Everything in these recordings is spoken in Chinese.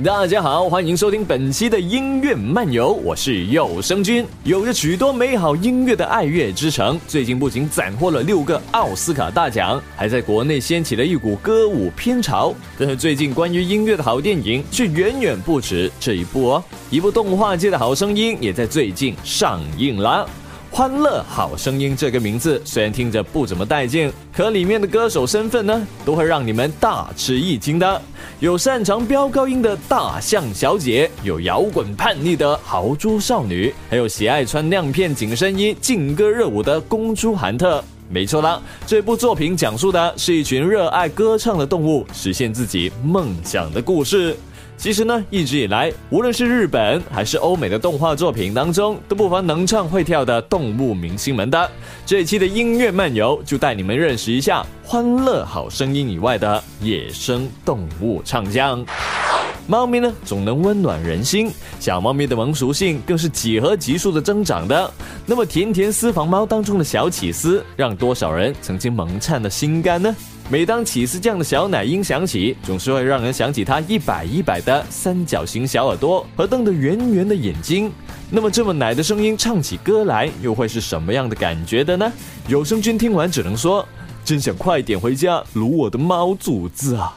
大家好，欢迎收听本期的音乐漫游，我是有声君。有着许多美好音乐的爱乐之城，最近不仅斩获了六个奥斯卡大奖，还在国内掀起了一股歌舞偏潮。但是最近关于音乐的好电影却远远不止这一部哦，一部动画界的好声音也在最近上映了。《欢乐好声音》这个名字虽然听着不怎么带劲，可里面的歌手身份呢，都会让你们大吃一惊的。有擅长飙高音的大象小姐，有摇滚叛逆的豪猪少女，还有喜爱穿亮片紧身衣劲歌热舞的公猪韩特。没错啦，这部作品讲述的是一群热爱歌唱的动物实现自己梦想的故事。其实呢，一直以来，无论是日本还是欧美的动画作品当中，都不乏能唱会跳的动物明星们的。这一期的音乐漫游就带你们认识一下《欢乐好声音》以外的野生动物唱将。猫咪呢，总能温暖人心，小猫咪的萌属性更是几何级数的增长的。那么，甜甜私房猫当中的小起司，让多少人曾经萌颤的心肝呢？每当起司酱的小奶音响起，总是会让人想起它一摆一摆的三角形小耳朵和瞪得圆圆的眼睛。那么这么奶的声音唱起歌来，又会是什么样的感觉的呢？有声君听完只能说，真想快点回家撸我的猫主子啊！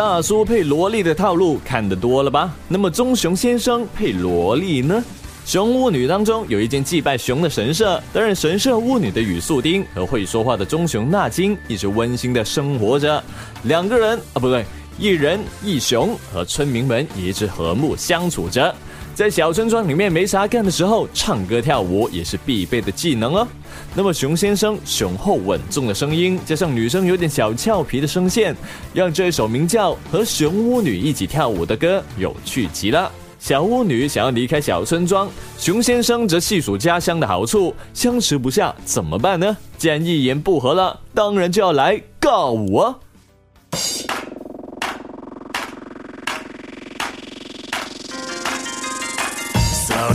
大叔配萝莉的套路看得多了吧？那么棕熊先生配萝莉呢？熊巫女当中有一间祭拜熊的神社，担任神社巫女的雨素丁和会说话的棕熊纳金一直温馨的生活着。两个人啊，不对，一人一熊和村民们一直和睦相处着。在小村庄里面没啥干的时候，唱歌跳舞也是必备的技能哦。那么熊先生雄厚稳重的声音，加上女生有点小俏皮的声线，让这一首名叫《和熊巫女一起跳舞》的歌有趣极了。小巫女想要离开小村庄，熊先生则细数家乡的好处，相持不下怎么办呢？既然一言不合了，当然就要来尬舞啊！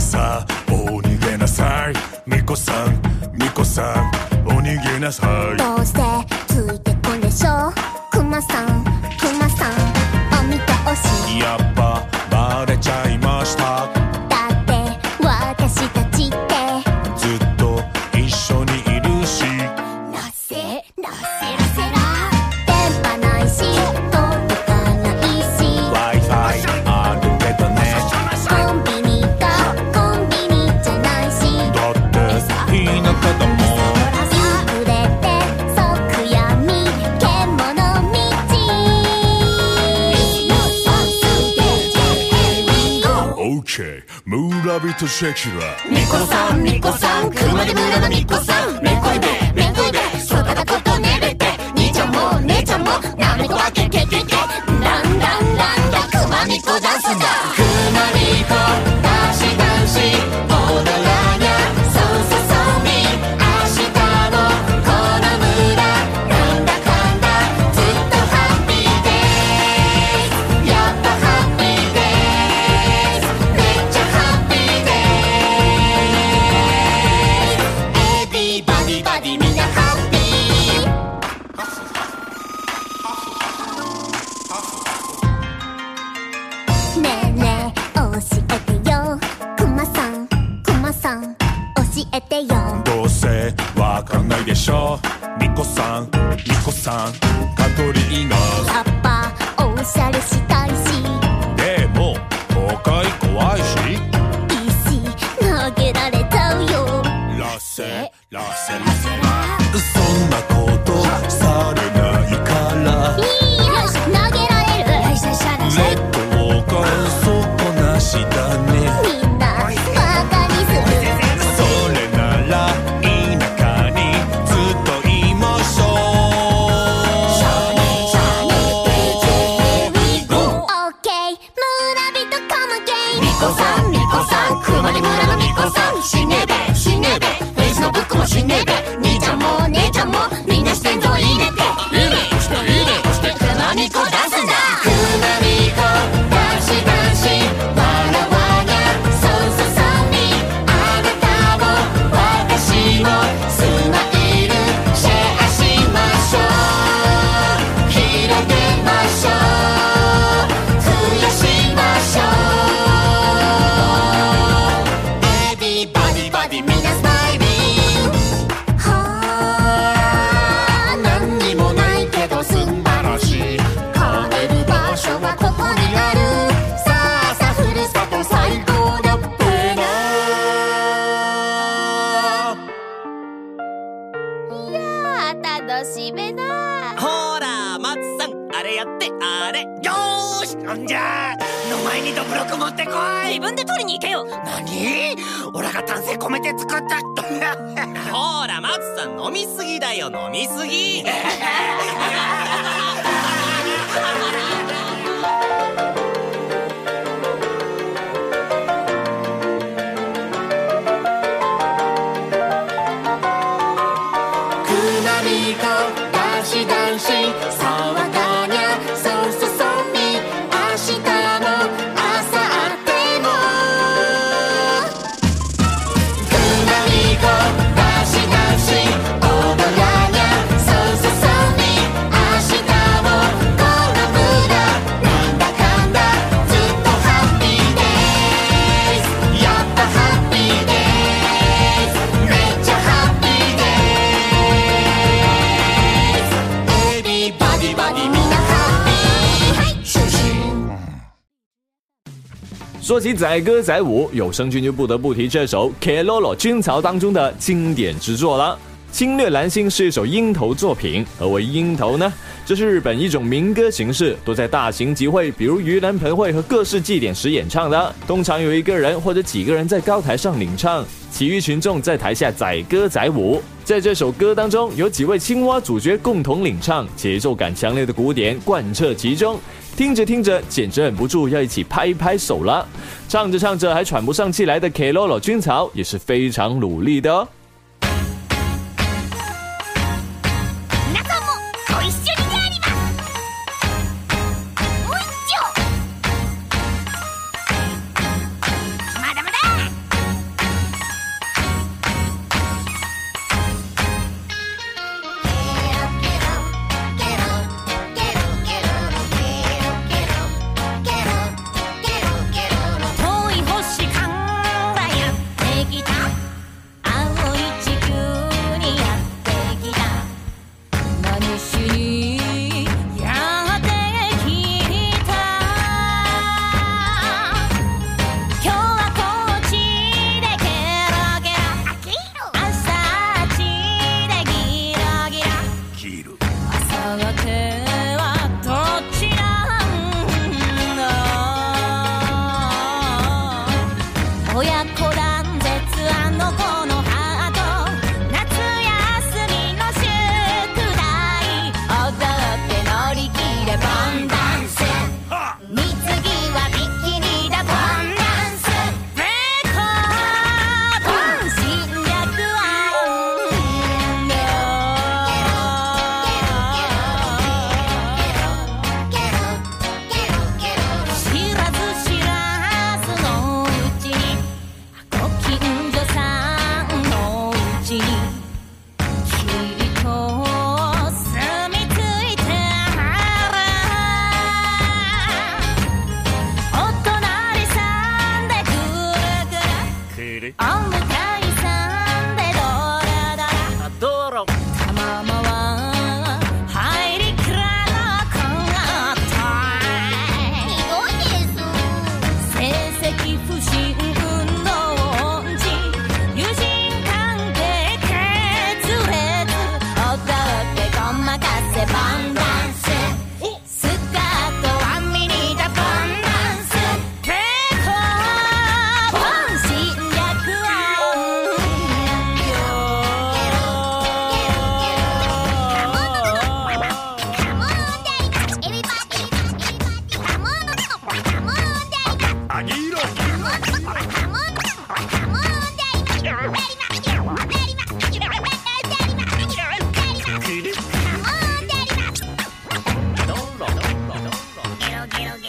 ささお逃げなさい。みこさんみこさんお逃げなさい。どうしてついてこんでしょくまさん。シェムーラビットシェキシラミコさんミコさん車で村のミコさんめこいべめこいべそたなことねべて兄ちゃんも姉ちゃんもなめこばけけけけランランランだくまみこダンスだやってあれ。よーしなんじゃ。の前にどぶろく持ってこい。自分で取りに行けよ。何？オラが丹精込めて作った。ほら松さん飲みすぎだよ飲みすぎ 说起载歌载舞，有声君就不得不提这首《K Lolo 军曹》当中的经典之作了。《侵略蓝星》是一首鹰头作品。何为鹰头呢？这是日本一种民歌形式，都在大型集会，比如盂兰盆会和各式祭典时演唱的。通常有一个人或者几个人在高台上领唱，其余群众在台下载歌载舞。在这首歌当中，有几位青蛙主角共同领唱，节奏感强烈的鼓点贯彻其中，听着听着，简直忍不住要一起拍拍手了。唱着唱着还喘不上气来的 K Lolo 军曹也是非常努力的哦。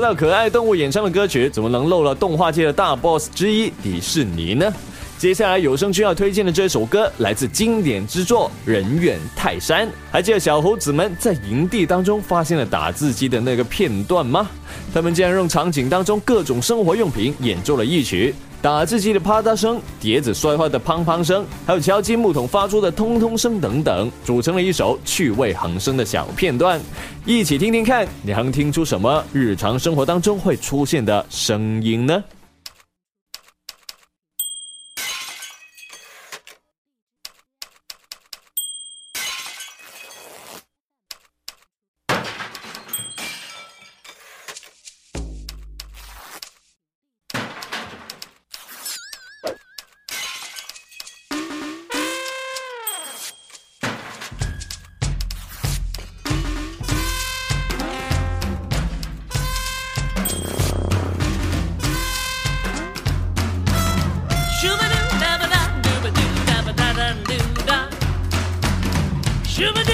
说到可爱动物演唱的歌曲，怎么能漏了动画界的大 boss 之一迪士尼呢？接下来有声君要推荐的这首歌来自经典之作《人远泰山》。还记得小猴子们在营地当中发现了打字机的那个片段吗？他们竟然用场景当中各种生活用品演奏了一曲。打字机的啪嗒声、碟子摔坏的砰砰声，还有敲击木桶发出的通通声等等，组成了一首趣味横生的小片段。一起听听看，你还能听出什么日常生活当中会出现的声音呢？原本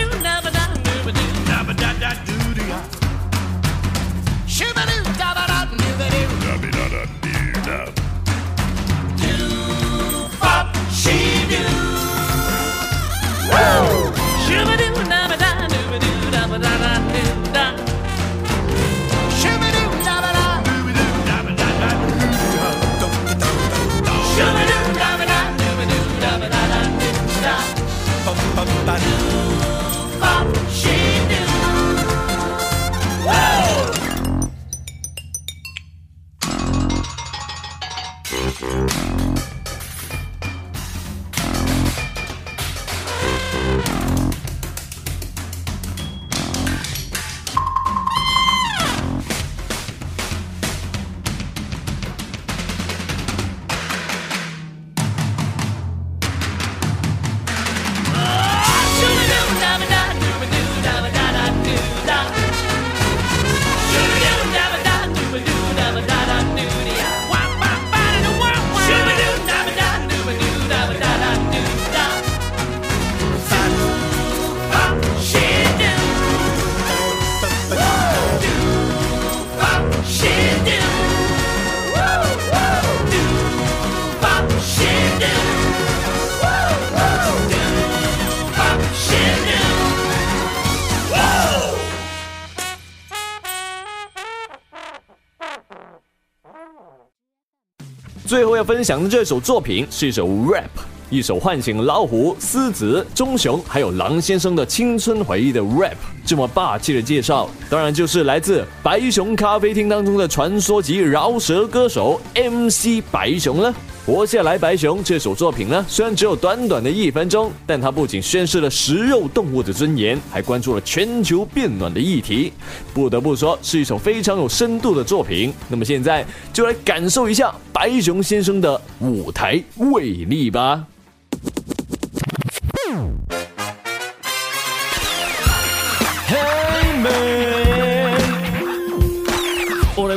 分享的这首作品是一首 rap，一首唤醒老虎、狮子、棕熊还有狼先生的青春回忆的 rap。这么霸气的介绍，当然就是来自白熊咖啡厅当中的传说级饶舌歌手 MC 白熊了。活下来，白熊这首作品呢，虽然只有短短的一分钟，但它不仅宣示了食肉动物的尊严，还关注了全球变暖的议题。不得不说，是一首非常有深度的作品。那么现在就来感受一下白熊先生的舞台魅力吧。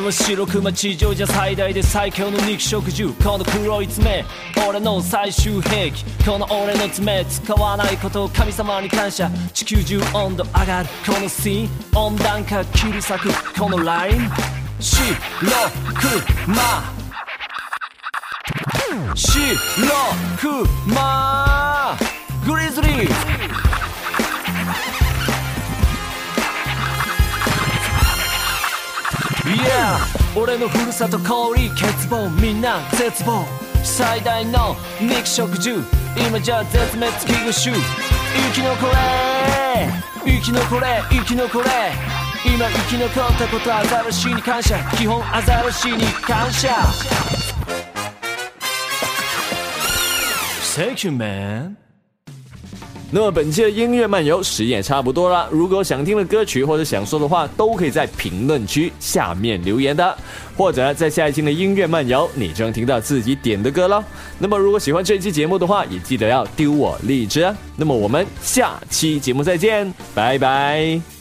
は白熊地上じゃ最大で最強の肉食獣この黒い爪俺の最終兵器。この俺の爪使わないことを神様に感謝地球中温度上がるこのシーン温暖化切り裂くこのライン白熊白熊グリズリー Yeah 俺のふるさと氷欠乏みんな絶望最大の肉食獣今じゃ絶滅危惧種生き残れ生き残れ生き残れ今生き残ったことアザラシに感謝基本アザラシに感謝。Thank you man. 那么本期的音乐漫游时间也差不多了，如果想听的歌曲或者想说的话，都可以在评论区下面留言的，或者在下一期的音乐漫游，你就能听到自己点的歌了。那么如果喜欢这一期节目的话，也记得要丢我荔枝。那么我们下期节目再见，拜拜。